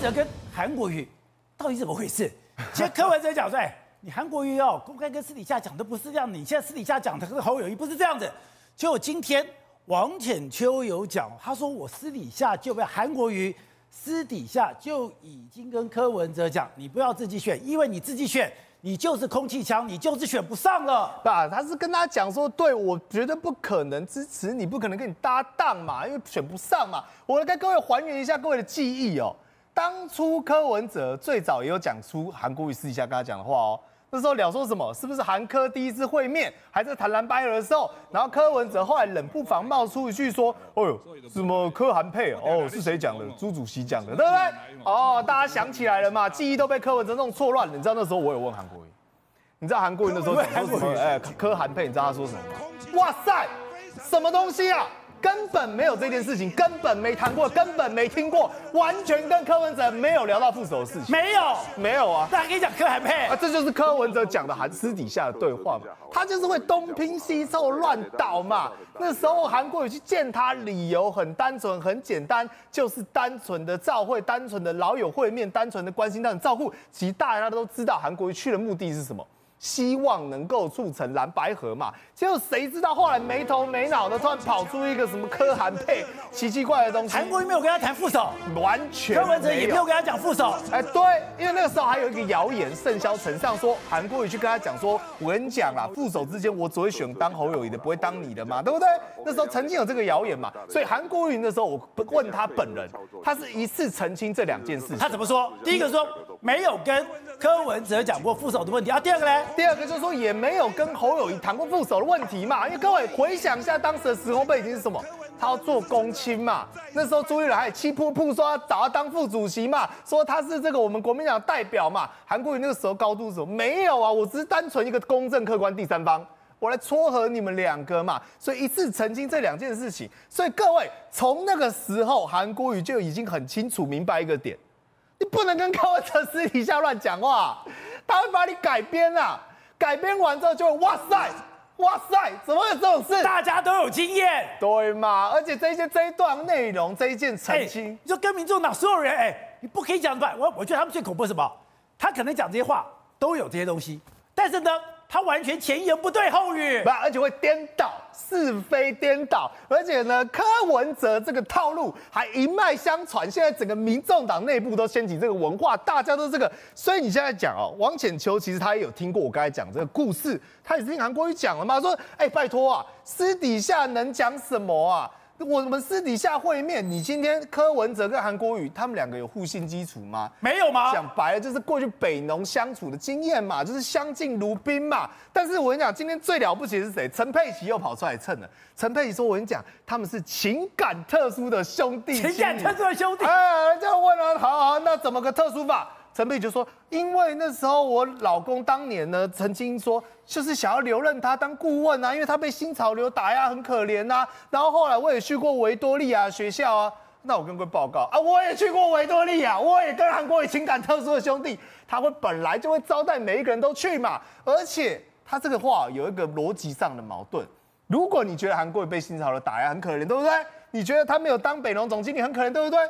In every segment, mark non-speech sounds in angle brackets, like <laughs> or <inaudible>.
哲跟韩国瑜到底怎么回事？<laughs> 其实柯文哲讲说，你韩国瑜哦，公开跟私底下讲的不是这样，你现在私底下讲的跟侯友谊不是这样子。就今天王浅秋有讲，他说我私底下就被韩国瑜私底下就已经跟柯文哲讲，你不要自己选，因为你自己选。你就是空气枪，你就是选不上了。吧？他是跟他讲说，对，我绝对不可能支持你，不可能跟你搭档嘛，因为选不上嘛。我来跟各位还原一下各位的记忆哦。当初柯文哲最早也有讲出韩国瑜私底下跟他讲的话哦。那时候聊说什么？是不是韩科第一次会面还在谈蓝白合的时候？然后柯文哲后来冷不防冒出一句说：“哦呦，什么柯韩配？哦，是谁讲的？朱主席讲的，对不对？哦，大家想起来了嘛？记忆都被柯文哲弄错乱了。你知道那时候我有问韩国瑜，你知道韩国瑜那时候讲说什么？<laughs> 哎，柯韩配，你知道他说什么吗？哇塞，什么东西啊？”根本没有这件事情，根本没谈过，根本没听过，完全跟柯文哲没有聊到副手的事情。没有，没有啊。那跟你讲柯韩配啊，这就是柯文哲讲的，韩私底下的对话嘛。他就是会东拼西凑乱倒嘛。那时候韩国瑜去见他，理由很单纯，很简单，就是单纯的照会，单纯的老友会面，单纯的关心他的照顾。其实大家都知道，韩国瑜去的目的是什么？希望能够促成蓝白合嘛，结果谁知道后来没头没脑的突然跑出一个什么柯韩配奇奇怪的东西。韩国瑜没有跟他谈副手，完全。柯文哲也没有跟他讲副手。哎，对，因为那个时候还有一个谣言甚嚣尘上，说韩国瑜去跟他讲说，我跟你讲啦，副手之间我只会选当侯友谊的，不会当你的嘛，对不对？那时候曾经有这个谣言嘛，所以韩国瑜那时候我问他本人，他是一次澄清这两件事情。他怎么说？第一个说没有跟柯文哲讲过副手的问题啊，第二个呢？第二个就是说也没有跟侯友宜谈过副手的问题嘛，因为各位回想一下当时的时空背景是什么？他要做公亲嘛，那时候朱立伦还气噗噗说要找他当副主席嘛，说他是这个我们国民党代表嘛。韩国瑜那个时候高度是什么？没有啊，我只是单纯一个公正客观第三方，我来撮合你们两个嘛，所以一次澄清这两件事情。所以各位从那个时候，韩国瑜就已经很清楚明白一个点，你不能跟柯文哲私底下乱讲话，他会把你改编啊。改编完之后就会哇塞，哇塞，怎么会有这种事？大家都有经验，对嘛？而且这一些这一段内容，这一件澄清，你说跟民众党所有人，哎，你不可以讲出来。我我觉得他们最恐怖是什么？他可能讲这些话都有这些东西，但是呢，他完全前言不对后语，不，而且会颠倒。是非颠倒，而且呢，柯文哲这个套路还一脉相传，现在整个民众党内部都掀起这个文化，大家都这个，所以你现在讲哦，王浅秋其实他也有听过我刚才讲这个故事，他也是听韩国瑜讲了嘛，说，哎，拜托啊，私底下能讲什么啊？我们私底下会面，你今天柯文哲跟韩国瑜他们两个有互信基础吗？没有吗？讲白了就是过去北农相处的经验嘛，就是相敬如宾嘛。但是我跟你讲，今天最了不起的是谁？陈佩琪又跑出来蹭了。陈佩琪说：“我跟你讲，他们是情感特殊的兄弟，情感特殊的兄弟。”哎，人家问了，好好，那怎么个特殊法？陈佩就说：“因为那时候我老公当年呢，曾经说就是想要留任他当顾问啊，因为他被新潮流打压很可怜呐。然后后来我也去过维多利亚学校啊，那我跟各位报告啊，我也去过维多利亚，我也跟韩国瑜情感特殊的兄弟，他会本来就会招待每一个人都去嘛。而且他这个话有一个逻辑上的矛盾，如果你觉得韩国被新潮流打压很可怜，对不对？你觉得他没有当北农总经理很可怜，对不对？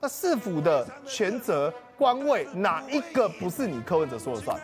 那市府的权责。”官位哪一个不是你柯文哲说了算？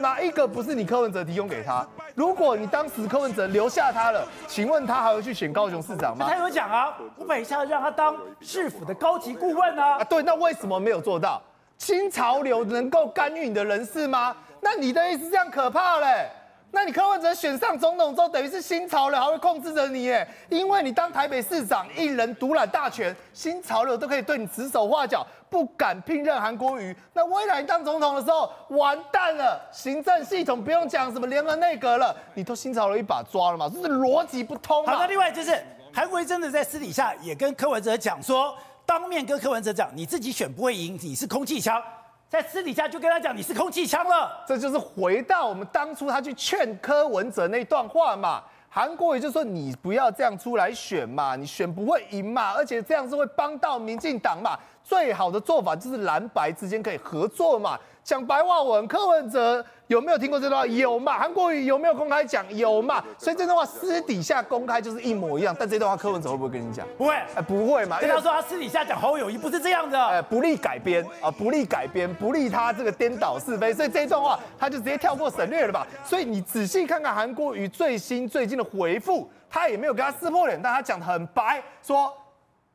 哪一个不是你柯文哲提供给他？如果你当时柯文哲留下他了，请问他还会去选高雄市长吗？他有讲啊，我本下让他当市府的高级顾问啊。啊，对，那为什么没有做到？新潮流能够干预你的人事吗？那你的意思这样可怕嘞？那你柯文哲选上总统之后，等于是新潮流还会控制着你耶，因为你当台北市长，一人独揽大权，新潮流都可以对你指手画脚，不敢聘任韩国瑜。那未来你当总统的时候，完蛋了，行政系统不用讲什么联合内阁了，你都新潮流一把抓了嘛，这是逻辑不通。好，那另外就是韩国瑜真的在私底下也跟柯文哲讲说，当面跟柯文哲讲，你自己选不会赢，你是空气枪。在私底下就跟他讲，你是空气枪了，这就是回到我们当初他去劝柯文哲那段话嘛。韩国瑜就说，你不要这样出来选嘛，你选不会赢嘛，而且这样是会帮到民进党嘛。最好的做法就是蓝白之间可以合作嘛。讲白话文，柯文哲有没有听过这段话？有嘛？韩国瑜有没有公开讲？有嘛？所以这段话私底下公开就是一模一样。但这段话柯文哲会不会跟你讲？不会，哎，不会嘛？因为他说他私底下讲侯友谊不是这样的，哎，不利改编啊，不利改编，不利他这个颠倒是非。所以这一段话他就直接跳过省略了吧？所以你仔细看看韩国瑜最新最近的回复，他也没有跟他撕破脸，但他讲的很白，说。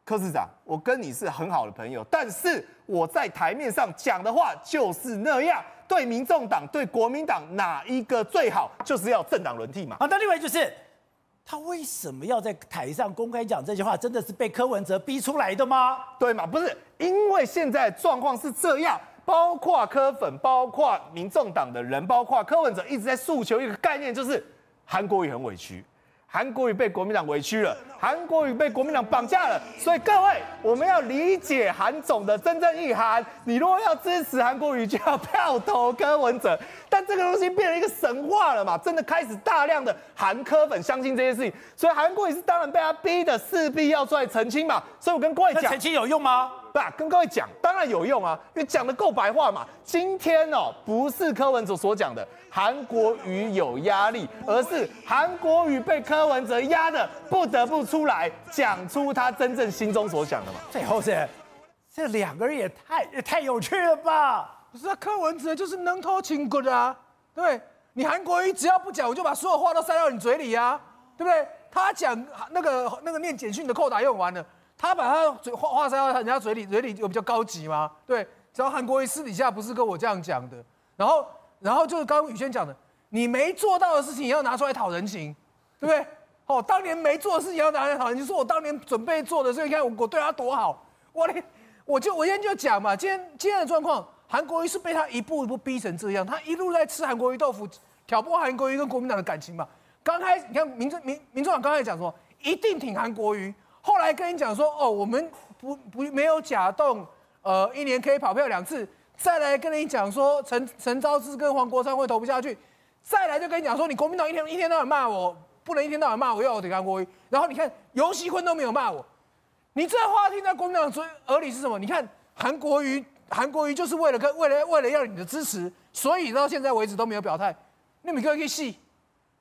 柯市长，我跟你是很好的朋友，但是我在台面上讲的话就是那样，对民众党、对国民党哪一个最好，就是要政党轮替嘛。好，那另外就是他为什么要在台上公开讲这句话？真的是被柯文哲逼出来的吗？对嘛？不是，因为现在状况是这样，包括柯粉、包括民众党的人、包括柯文哲一直在诉求一个概念，就是韩国瑜很委屈。韩国瑜被国民党委屈了，韩国瑜被国民党绑架了，所以各位，我们要理解韩总的真正意涵。你如果要支持韩国瑜，就要票投柯文哲。但这个东西变成一个神话了嘛？真的开始大量的韩科粉相信这些事情，所以韩国瑜是当然被他逼的，势必要出来澄清嘛。所以我跟各位讲，澄清有用吗？不，跟各位讲，当然有用啊，因为讲的够白话嘛。今天哦，不是柯文哲所讲的韩国瑜有压力，而是韩国瑜被柯文哲压的，不得不出来讲出他真正心中所想的嘛。最后是，这两个人也太也太有趣了吧？不是啊，柯文哲就是能偷情骨啊，对？你韩国瑜只要不讲，我就把所有话都塞到你嘴里啊，对不对？他讲那个那个念简讯的扣打用完了。他把他嘴话话塞到人家嘴里，嘴里有比较高级吗？对，只要韩国瑜私底下不是跟我这样讲的，然后，然后就是刚刚宇轩讲的，你没做到的事情也要拿出来讨人情，对不对？哦，当年没做的事情要拿出来讨人情，说我当年准备做的，所以你看我我对他多好，我连我就我今天就讲嘛，今天今天的状况，韩国瑜是被他一步一步逼成这样，他一路在吃韩国瑜豆腐，挑拨韩国瑜跟国民党的感情嘛。刚开始你看民政民民众党刚才讲说，一定挺韩国瑜。后来跟你讲说，哦，我们不不没有假动，呃，一年可以跑票两次。再来跟你讲说，陈陈昭姿跟黄国昌会投不下去。再来就跟你讲说，你国民党一天一天到晚骂我，不能一天到晚骂我，要我得韩国瑜。然后你看游锡堃都没有骂我，你这话听在国民党嘴耳里是什么？你看韩国瑜，韩国瑜就是为了跟为了为了要你的支持，所以到现在为止都没有表态。那你可以细，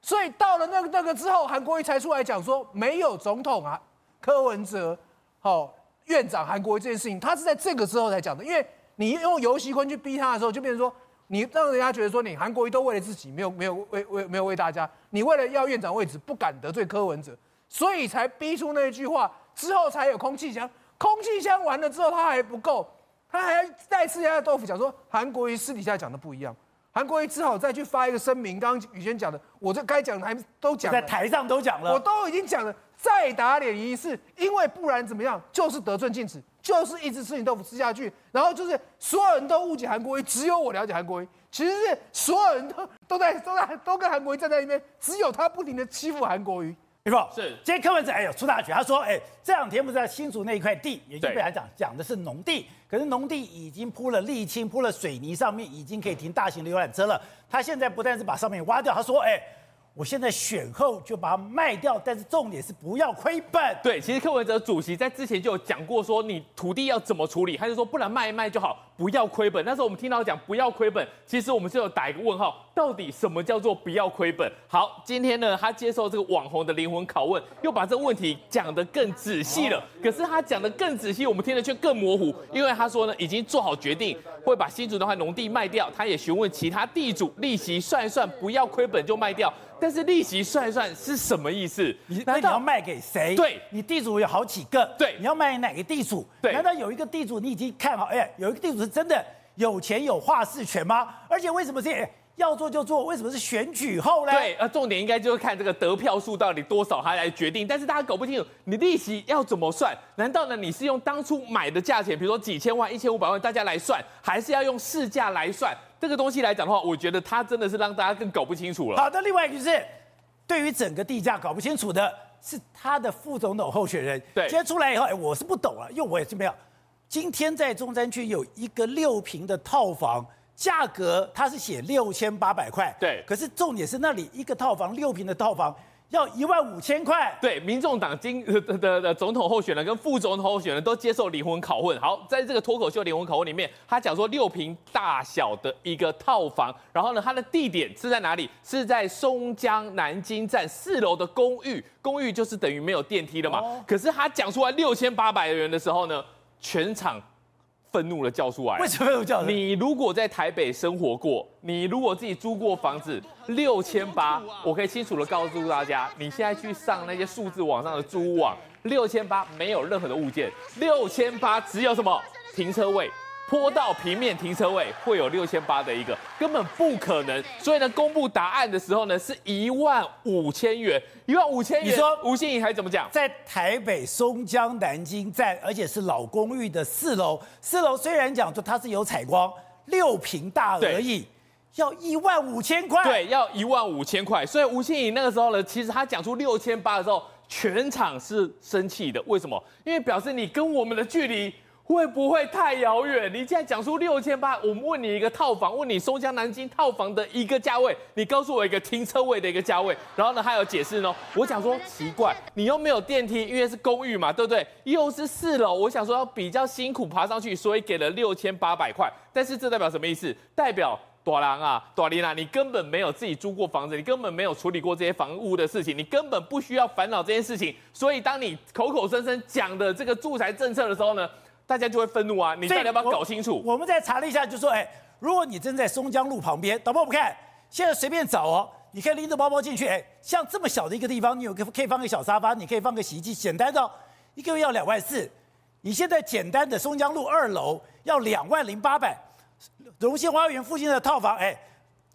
所以到了那个那个之后，韩国瑜才出来讲说没有总统啊。柯文哲，好、哦、院长韩国瑜这件事情，他是在这个之后才讲的。因为你用游锡坤去逼他的时候，就变成说，你让人家觉得说，你韩国瑜都为了自己，没有没有为为没有为大家。你为了要院长位置，不敢得罪柯文哲，所以才逼出那一句话，之后才有空气箱。空气箱完了之后，他还不够，他还再次压豆腐，讲说韩国瑜私底下讲的不一样。韩国瑜只好再去发一个声明。刚刚宇轩讲的，我这该讲的还都讲，在台上都讲了，我都已经讲了。再打脸一次，因为不然怎么样，就是得寸进尺，就是一直吃你豆腐吃下去，然后就是所有人都误解韩国瑜，只有我了解韩国瑜，其实是所有人都都在都在都跟韩国瑜站在一边，只有他不停的欺负韩国瑜。没错，是今天柯文哲哎呦出大绝，他说哎这两天不是在新竹那一块地，也就被他讲讲的是农地，可是农地已经铺了沥青，铺了水泥，上面已经可以停大型的游览车了。他现在不但是把上面挖掉，他说哎。我现在选后就把它卖掉，但是重点是不要亏本。对，其实柯文哲主席在之前就有讲过，说你土地要怎么处理，他就说不然卖一卖就好，不要亏本。那时候我们听到讲不要亏本，其实我们是有打一个问号，到底什么叫做不要亏本？好，今天呢，他接受这个网红的灵魂拷问，又把这个问题讲得更仔细了。可是他讲得更仔细，我们听得却更模糊，因为他说呢，已经做好决定，会把新竹那块农地卖掉。他也询问其他地主，利息算一算，不要亏本就卖掉。但是利息算一算是什么意思？你那你要卖给谁？对，你地主有好几个。对，你要卖给哪个地主？对，难道有一个地主你已经看好？哎，有一个地主是真的有钱有话事权吗？而且为什么是要做就做？为什么是选举后呢？对，呃，重点应该就是看这个得票数到底多少，他来决定。但是大家搞不清楚，你利息要怎么算？难道呢你是用当初买的价钱，比如说几千万、一千五百万，大家来算，还是要用市价来算？这个东西来讲的话，我觉得它真的是让大家更搞不清楚了。好的，另外一个就是。对于整个地价搞不清楚的是他的副总统候选人，对，接出来以后，哎，我是不懂了，因为我也是没有。今天在中山区有一个六平的套房，价格它是写六千八百块，对，可是重点是那里一个套房六平的套房要一万五千块。对，民众党今的的总统候选人跟副总统候选人都接受灵魂拷问。好，在这个脱口秀灵魂拷问里面，他讲说六平大小的一个套房，然后呢，它的地点是在哪里？是在松江南京站四楼的公寓，公寓就是等于没有电梯了嘛。哦、可是他讲出来六千八百元的时候呢，全场。愤怒的叫出来，为什么有叫？你如果在台北生活过，你如果自己租过房子，六千八，我可以清楚的告诉大家，你现在去上那些数字网上的租屋网，六千八没有任何的物件，六千八只有什么停车位。坡道平面停车位会有六千八的一个，根本不可能。所以呢，公布答案的时候呢，是一万五千元，一万五千元。你说吴欣怡还怎么讲？在台北松江南京站，而且是老公寓的四楼，四楼虽然讲说它是有采光，六平大而已，要一万五千块。对，要一万五千块。所以吴欣颖那个时候呢，其实他讲出六千八的时候，全场是生气的。为什么？因为表示你跟我们的距离。会不会太遥远？你现在讲出六千八，我们问你一个套房，问你松江南京套房的一个价位，你告诉我一个停车位的一个价位，然后呢还有解释呢？<laughs> 我想说奇怪，你又没有电梯，因为是公寓嘛，对不对？又是四楼，我想说要比较辛苦爬上去，所以给了六千八百块。但是这代表什么意思？代表朵郎啊，朵琳啊，你根本没有自己租过房子，你根本没有处理过这些房屋的事情，你根本不需要烦恼这件事情。所以当你口口声声讲的这个住宅政策的时候呢？大家就会愤怒啊！你到底要不要搞清楚？我们再查了一下，就说，哎，如果你真在松江路旁边，导播我们看，现在随便找哦，你可以拎着包包进去，哎，像这么小的一个地方，你有个可以放个小沙发，你可以放个洗衣机，简单的，一个月要两万四。你现在简单的松江路二楼要两万零八百，荣兴花园附近的套房，哎，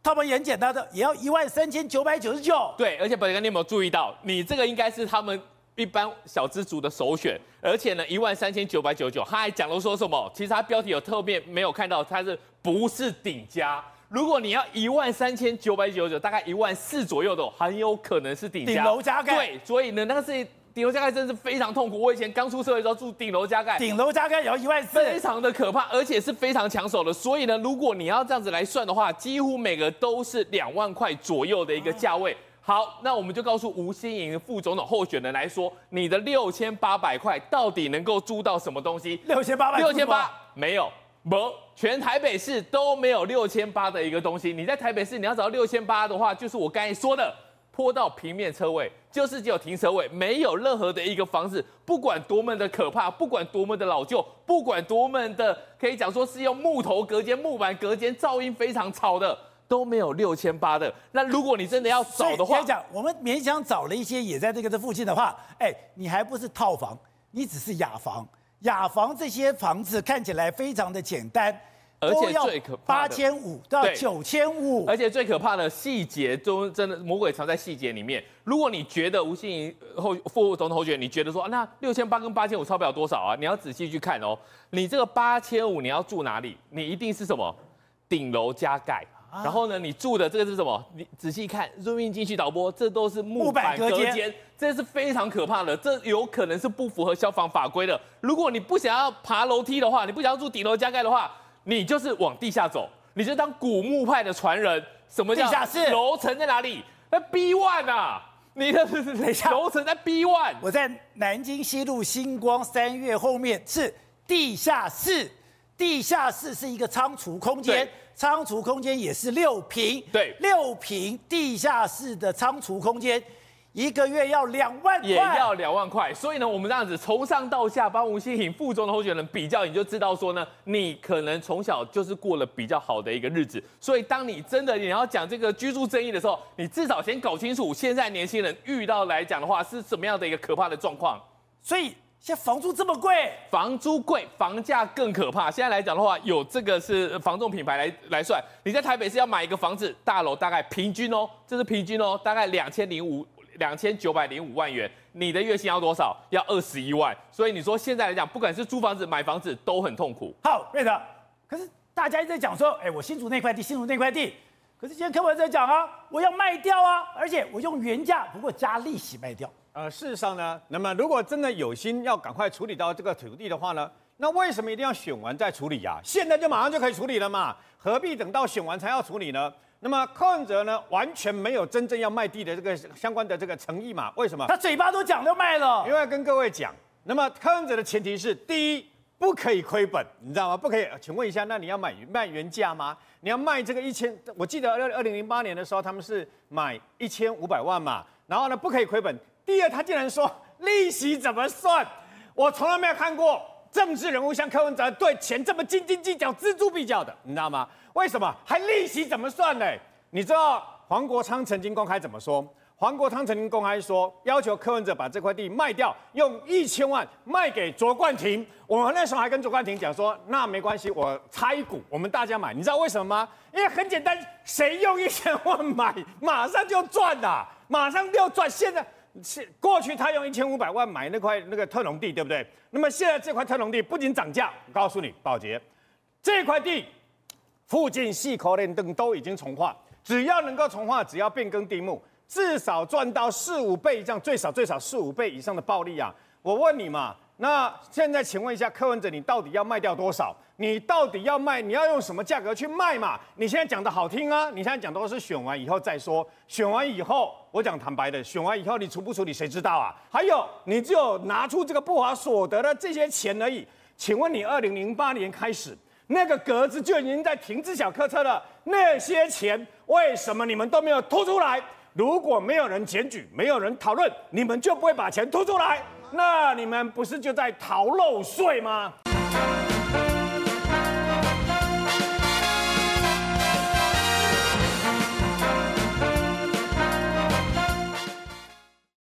套房也很简单的，也要一万三千九百九十九。对，而且本哥，你有没有注意到，你这个应该是他们。一般小资族的首选，而且呢，一万三千九百九十九，他还讲了说什么？其实他标题有特别没有看到，他是不是顶加？如果你要一万三千九百九十九，大概一万四左右的，很有可能是顶加。顶楼加盖。对，所以呢，那个是顶楼加盖，真的是非常痛苦。我以前刚出社会的时候住顶楼加盖，顶楼加盖也要一万四，非常的可怕，而且是非常抢手的。所以呢，如果你要这样子来算的话，几乎每个都是两万块左右的一个价位。好，那我们就告诉吴欣盈副总统候选人来说，你的六千八百块到底能够租到什么东西？六千八百，六千八没有，不，全台北市都没有六千八的一个东西。你在台北市你要找到六千八的话，就是我刚才说的，坡道平面车位，就是只有停车位，没有任何的一个房子，不管多么的可怕，不管多么的老旧，不管多么的可以讲说是用木头隔间、木板隔间，噪音非常吵的。都没有六千八的，那如果你真的要找的话，讲我们勉强找了一些也在这个这附近的话，哎，你还不是套房，你只是雅房，雅房这些房子看起来非常的简单，而且最可怕八千五到九千五，而且最可怕的细节中真的魔鬼藏在细节里面。如果你觉得吴欣盈后副总统候选人，你觉得说那六千八跟八千五差不了多少啊？你要仔细去看哦，你这个八千五你要住哪里？你一定是什么顶楼加盖。然后呢，你住的这个是什么？你仔细看，zoom in 进去导播，这都是木板隔间，这是非常可怕的，这有可能是不符合消防法规的。如果你不想要爬楼梯的话，你不想要住顶楼加盖的话，你就是往地下走，你就当古墓派的传人。什么叫地下室？楼层在哪里？那 B one 啊！你的 <laughs> 等一下，楼层在 B one。我在南京西路星光三月后面是地下室，地下室是一个仓储空间。仓储空间也是六平，对，六平地下室的仓储空间，一个月要两万块，也要两万块。所以呢，我们这样子从上到下帮吴欣颖副中的候选人比较，你就知道说呢，你可能从小就是过了比较好的一个日子。所以当你真的你要讲这个居住争议的时候，你至少先搞清楚现在年轻人遇到来讲的话是什么样的一个可怕的状况。所以。现在房租这么贵，房租贵，房价更可怕。现在来讲的话，有这个是房仲品牌来来算，你在台北市要买一个房子，大楼大概平均哦，这是平均哦，大概两千零五两千九百零五万元，你的月薪要多少？要二十一万。所以你说现在来讲，不管是租房子买房子都很痛苦。好，瑞德，可是大家一直在讲说，哎，我新竹那块地，新竹那块地，可是今天柯文哲在讲啊，我要卖掉啊，而且我用原价，不过加利息卖掉。呃，事实上呢，那么如果真的有心要赶快处理到这个土地的话呢，那为什么一定要选完再处理呀？现在就马上就可以处理了嘛，何必等到选完才要处理呢？那么柯文哲呢，完全没有真正要卖地的这个相关的这个诚意嘛？为什么？他嘴巴都讲都卖了。因为要跟各位讲，那么柯文哲的前提是，第一不可以亏本，你知道吗？不可以。请问一下，那你要买卖原价吗？你要卖这个一千？我记得二二零零八年的时候，他们是买一千五百万嘛，然后呢不可以亏本。第二，他竟然说利息怎么算？我从来没有看过政治人物像柯文哲对钱这么斤斤计较、锱铢必较的，你知道吗？为什么？还利息怎么算呢？你知道黄国昌曾经公开怎么说？黄国昌曾经公开说，要求柯文哲把这块地卖掉，用一千万卖给卓冠廷。我们那时候还跟卓冠廷讲说，那没关系，我拆股，我们大家买。你知道为什么吗？因为很简单，谁用一千万买，马上就赚了，马上就要赚。现在。是过去他用一千五百万买那块那个特农地，对不对？那么现在这块特农地不仅涨价，我告诉你，保洁，这块地附近细口连灯都已经重化，只要能够重化，只要变更地目，至少赚到四五倍以上，最少最少四五倍以上的暴利啊！我问你嘛。那现在请问一下柯文哲，你到底要卖掉多少？你到底要卖？你要用什么价格去卖嘛？你现在讲的好听啊，你现在讲的都是选完以后再说。选完以后，我讲坦白的，选完以后你处不处理谁知道啊？还有，你只有拿出这个不法所得的这些钱而已。请问你二零零八年开始那个格子就已经在停自小客车了，那些钱为什么你们都没有吐出来？如果没有人检举，没有人讨论，你们就不会把钱吐出来。那你们不是就在逃漏税吗？